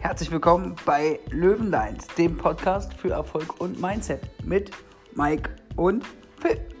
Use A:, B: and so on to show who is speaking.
A: Herzlich willkommen bei Löwenlines, dem Podcast für Erfolg und Mindset mit Mike und Phil.